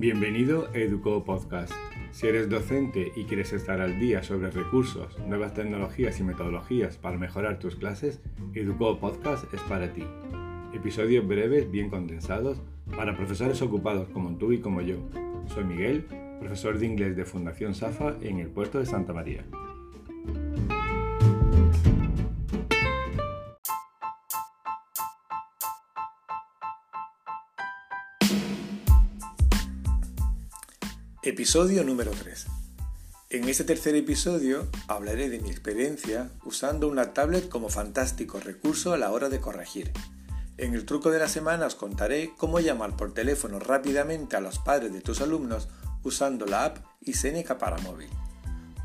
Bienvenido a Educo Podcast. Si eres docente y quieres estar al día sobre recursos, nuevas tecnologías y metodologías para mejorar tus clases, Educo Podcast es para ti. Episodios breves, bien condensados, para profesores ocupados como tú y como yo. Soy Miguel, profesor de inglés de Fundación SAFA en el puerto de Santa María. Episodio número 3. En este tercer episodio hablaré de mi experiencia usando una tablet como fantástico recurso a la hora de corregir. En el truco de la semana os contaré cómo llamar por teléfono rápidamente a los padres de tus alumnos usando la app Iseneca para móvil.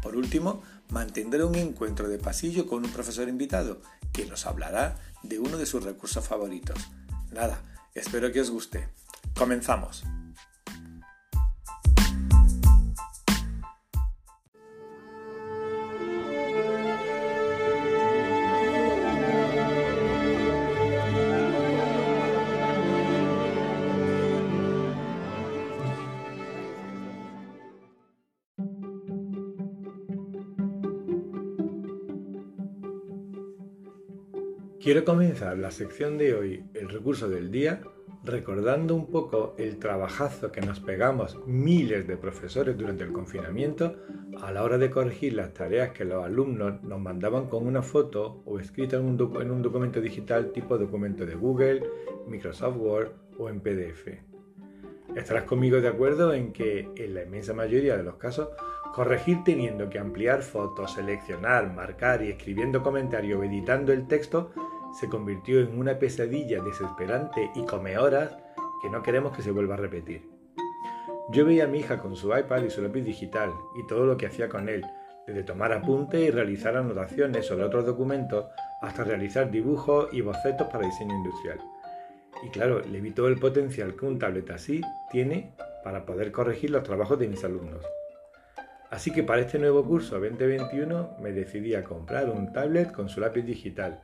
Por último, mantendré un encuentro de pasillo con un profesor invitado que nos hablará de uno de sus recursos favoritos. Nada, espero que os guste. Comenzamos. Quiero comenzar la sección de hoy, el recurso del día, recordando un poco el trabajazo que nos pegamos miles de profesores durante el confinamiento a la hora de corregir las tareas que los alumnos nos mandaban con una foto o escrita en un, en un documento digital tipo documento de Google, Microsoft Word o en PDF. Estarás conmigo de acuerdo en que en la inmensa mayoría de los casos corregir teniendo que ampliar fotos, seleccionar, marcar y escribiendo comentarios o editando el texto se convirtió en una pesadilla desesperante y come horas que no queremos que se vuelva a repetir. Yo veía a mi hija con su iPad y su lápiz digital y todo lo que hacía con él, desde tomar apuntes y realizar anotaciones sobre otros documentos hasta realizar dibujos y bocetos para diseño industrial. Y claro, le vi todo el potencial que un tablet así tiene para poder corregir los trabajos de mis alumnos. Así que para este nuevo curso 2021 me decidí a comprar un tablet con su lápiz digital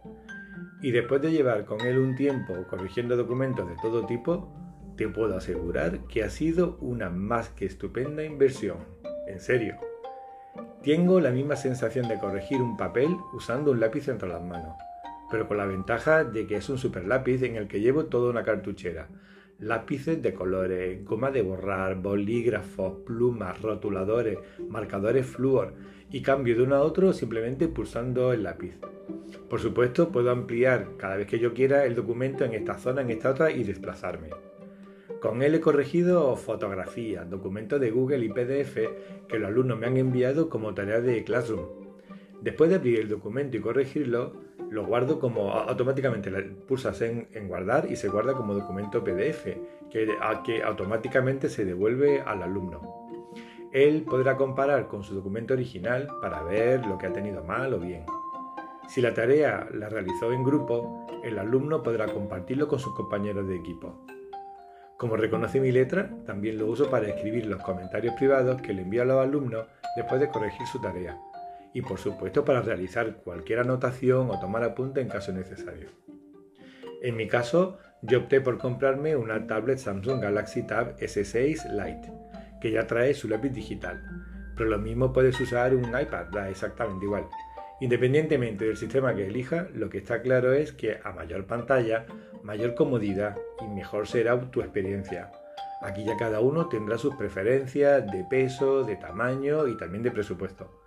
y después de llevar con él un tiempo corrigiendo documentos de todo tipo, te puedo asegurar que ha sido una más que estupenda inversión. En serio. Tengo la misma sensación de corregir un papel usando un lápiz entre las manos, pero con la ventaja de que es un super lápiz en el que llevo toda una cartuchera. Lápices de colores, goma de borrar, bolígrafos, plumas, rotuladores, marcadores flúor y cambio de uno a otro simplemente pulsando el lápiz. Por supuesto, puedo ampliar cada vez que yo quiera el documento en esta zona, en esta otra y desplazarme. Con él he corregido fotografías, documentos de Google y PDF que los alumnos me han enviado como tarea de Classroom. Después de abrir el documento y corregirlo, lo guardo como automáticamente, pulsas en, en guardar y se guarda como documento PDF, que, que automáticamente se devuelve al alumno. Él podrá comparar con su documento original para ver lo que ha tenido mal o bien. Si la tarea la realizó en grupo, el alumno podrá compartirlo con sus compañeros de equipo. Como reconoce mi letra, también lo uso para escribir los comentarios privados que le envío a los alumnos después de corregir su tarea. Y por supuesto para realizar cualquier anotación o tomar apunte en caso necesario. En mi caso, yo opté por comprarme una tablet Samsung Galaxy Tab S6 Lite, que ya trae su lápiz digital. Pero lo mismo puedes usar un iPad, da exactamente igual. Independientemente del sistema que elija, lo que está claro es que a mayor pantalla, mayor comodidad y mejor será tu experiencia. Aquí ya cada uno tendrá sus preferencias de peso, de tamaño y también de presupuesto.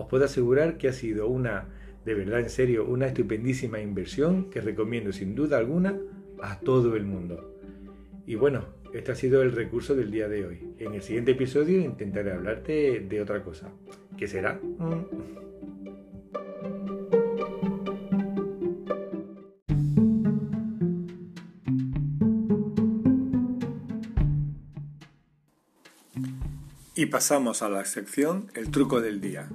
Os puedo asegurar que ha sido una, de verdad en serio, una estupendísima inversión que recomiendo sin duda alguna a todo el mundo. Y bueno, este ha sido el recurso del día de hoy. En el siguiente episodio intentaré hablarte de otra cosa. ¿Qué será? Mm. Y pasamos a la sección El truco del día.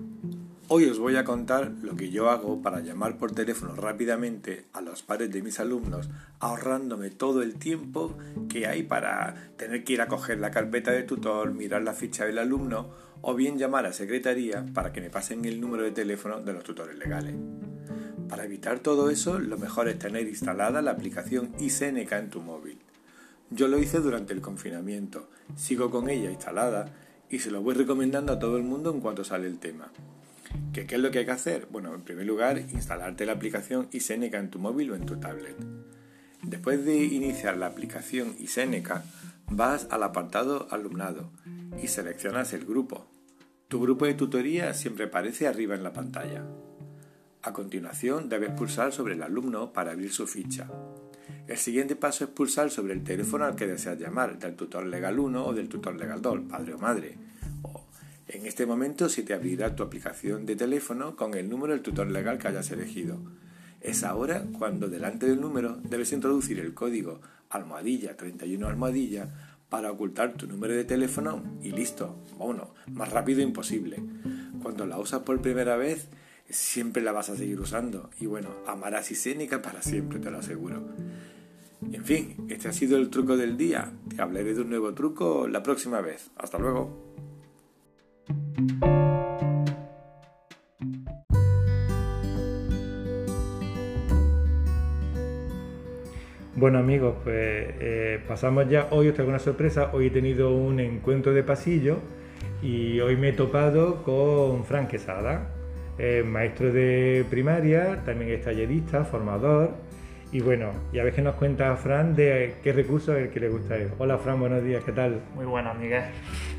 Hoy os voy a contar lo que yo hago para llamar por teléfono rápidamente a los padres de mis alumnos, ahorrándome todo el tiempo que hay para tener que ir a coger la carpeta de tutor, mirar la ficha del alumno o bien llamar a secretaría para que me pasen el número de teléfono de los tutores legales. Para evitar todo eso, lo mejor es tener instalada la aplicación iSeneca en tu móvil. Yo lo hice durante el confinamiento, sigo con ella instalada y se lo voy recomendando a todo el mundo en cuanto sale el tema. ¿Qué, ¿Qué es lo que hay que hacer? Bueno, en primer lugar, instalarte la aplicación iSeneca en tu móvil o en tu tablet. Después de iniciar la aplicación iSeneca, vas al apartado Alumnado y seleccionas el grupo. Tu grupo de tutoría siempre aparece arriba en la pantalla. A continuación, debes pulsar sobre el alumno para abrir su ficha. El siguiente paso es pulsar sobre el teléfono al que deseas llamar, del tutor legal 1 o del tutor legal 2, padre o madre. En este momento se te abrirá tu aplicación de teléfono con el número del tutor legal que hayas elegido. Es ahora cuando delante del número debes introducir el código almohadilla 31 almohadilla para ocultar tu número de teléfono y listo. Bueno, más rápido imposible. Cuando la usas por primera vez, siempre la vas a seguir usando. Y bueno, amarás Isénica para siempre, te lo aseguro. En fin, este ha sido el truco del día. Te hablaré de un nuevo truco la próxima vez. Hasta luego. Bueno amigos, pues eh, pasamos ya, hoy os traigo una sorpresa, hoy he tenido un encuentro de pasillo y hoy me he topado con Frank Quesada, maestro de primaria, también es tallerista, formador y bueno, ya ves que nos cuenta Fran de qué recurso es el que le gusta a él. Hola Fran, buenos días, ¿qué tal? Muy buenas, Miguel.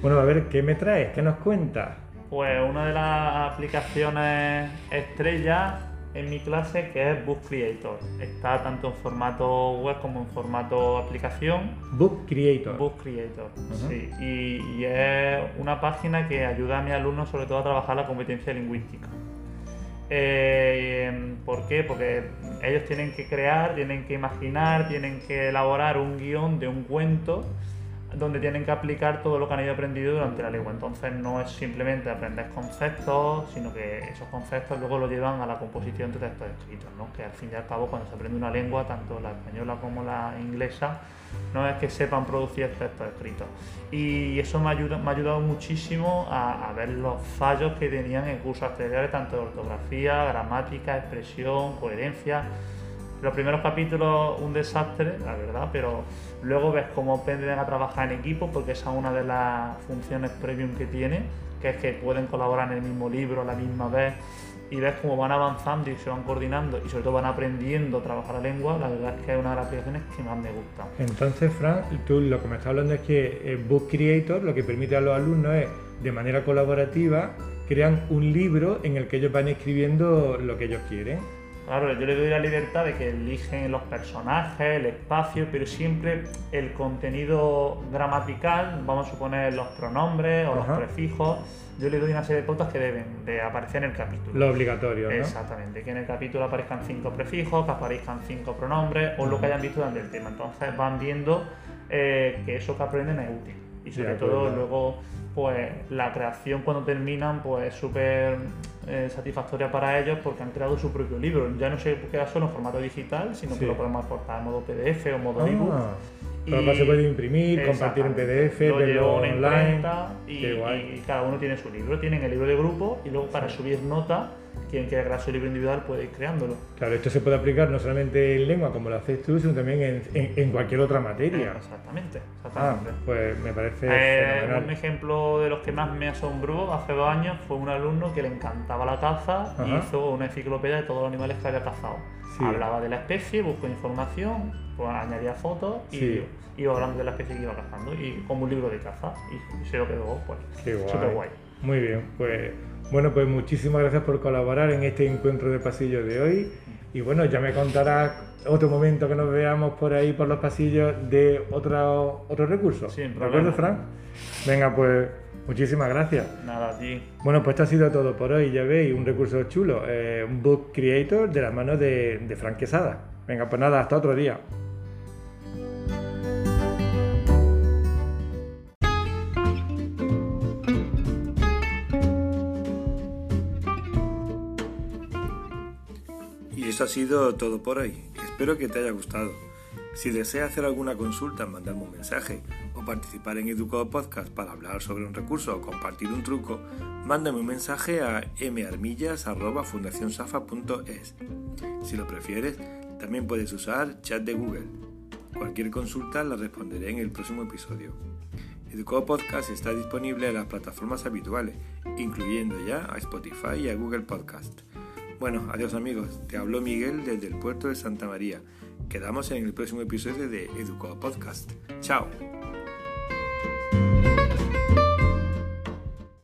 Bueno, a ver, ¿qué me traes? ¿Qué nos cuentas? Pues una de las aplicaciones estrella en mi clase que es Book Creator. Está tanto en formato web como en formato aplicación. Book Creator. Book Creator, sí. Y, es una página que ayuda a mis alumnos sobre todo a trabajar la competencia lingüística. Eh, ¿Por qué? Porque ellos tienen que crear, tienen que imaginar, tienen que elaborar un guion de un cuento donde tienen que aplicar todo lo que han ido aprendido durante la lengua. Entonces no es simplemente aprender conceptos, sino que esos conceptos luego lo llevan a la composición de textos escritos, ¿no? que al fin y al cabo cuando se aprende una lengua, tanto la española como la inglesa, no es que sepan producir textos escritos. Y eso me, ayuda, me ha ayudado muchísimo a, a, ver los fallos que tenían en cursos anteriores, tanto de ortografía, gramática, expresión, coherencia los primeros capítulos un desastre, la verdad, pero luego ves cómo aprenden a trabajar en equipo, porque esa es una de las funciones premium que tiene, que es que pueden colaborar en el mismo libro a la misma vez y ves cómo van avanzando y se van coordinando y sobre todo van aprendiendo a trabajar la lengua, la verdad es que es una de las aplicaciones que más me gusta. Entonces, Fran, tú lo que me estás hablando es que Book Creator lo que permite a los alumnos es, de manera colaborativa, crean un libro en el que ellos van escribiendo lo que ellos quieren. Claro, yo le doy la libertad de que eligen los personajes, el espacio, pero siempre el contenido gramatical, vamos a suponer los pronombres o los prefijos, yo le doy una serie de pautas que deben de aparecer en el capítulo. Lo obligatorio, ¿no? Exactamente, que en el capítulo aparezcan cinco prefijos, que aparezcan cinco pronombres o lo que hayan visto durante el tema. Entonces van viendo eh, que eso que aprenden es útil. Y sobre todo luego pues la creación cuando terminan pues es súper eh, satisfactoria para ellos porque han creado su propio libro. Ya no se queda solo en formato digital, sino que lo podemos exportar en modo PDF o modo ebook. Pero se puede imprimir, compartir en PDF, verlo online. Y, y, cada uno tiene su libro. Tienen el libro de grupo y luego para subir nota quien quiera crear su libro individual puede ir creándolo. Claro, esto se puede aplicar no solamente en lengua como lo haces tú, sino también en, cualquier otra materia. exactamente, exactamente. Ah, pues me parece eh, Un ejemplo de los que más me asombró hace dos años fue un alumno que le encantaba la caza y hizo una enciclopedia de todos los animales que había cazado. Hablaba de la especie, buscó información, pues añadía fotos y iba hablando de la especie que iba cazando y como un libro de caza y se lo quedó pues súper guay. Muy bien, pues bueno, pues muchísimas gracias por colaborar en este encuentro de pasillos de hoy. Y bueno, ya me contarás otro momento que nos veamos por ahí, por los pasillos, de otro, otro recurso. Sí, ¿De acuerdo, Fran? Venga, pues muchísimas gracias. Nada, a ti. Bueno, pues esto ha sido todo por hoy. Ya veis, un recurso chulo. Eh, un book creator de las manos de, de Frank Quesada. Venga, pues nada, hasta otro día. Esto ha sido todo por hoy. Espero que te haya gustado. Si deseas hacer alguna consulta, mandarme un mensaje o participar en Educado Podcast para hablar sobre un recurso o compartir un truco, mándame un mensaje a marmillas.fundacionsafa.es. Si lo prefieres, también puedes usar chat de Google. Cualquier consulta la responderé en el próximo episodio. Educado Podcast está disponible en las plataformas habituales, incluyendo ya a Spotify y a Google Podcast. Bueno, adiós amigos, te hablo Miguel desde el puerto de Santa María. Quedamos en el próximo episodio de Educado Podcast. Chao.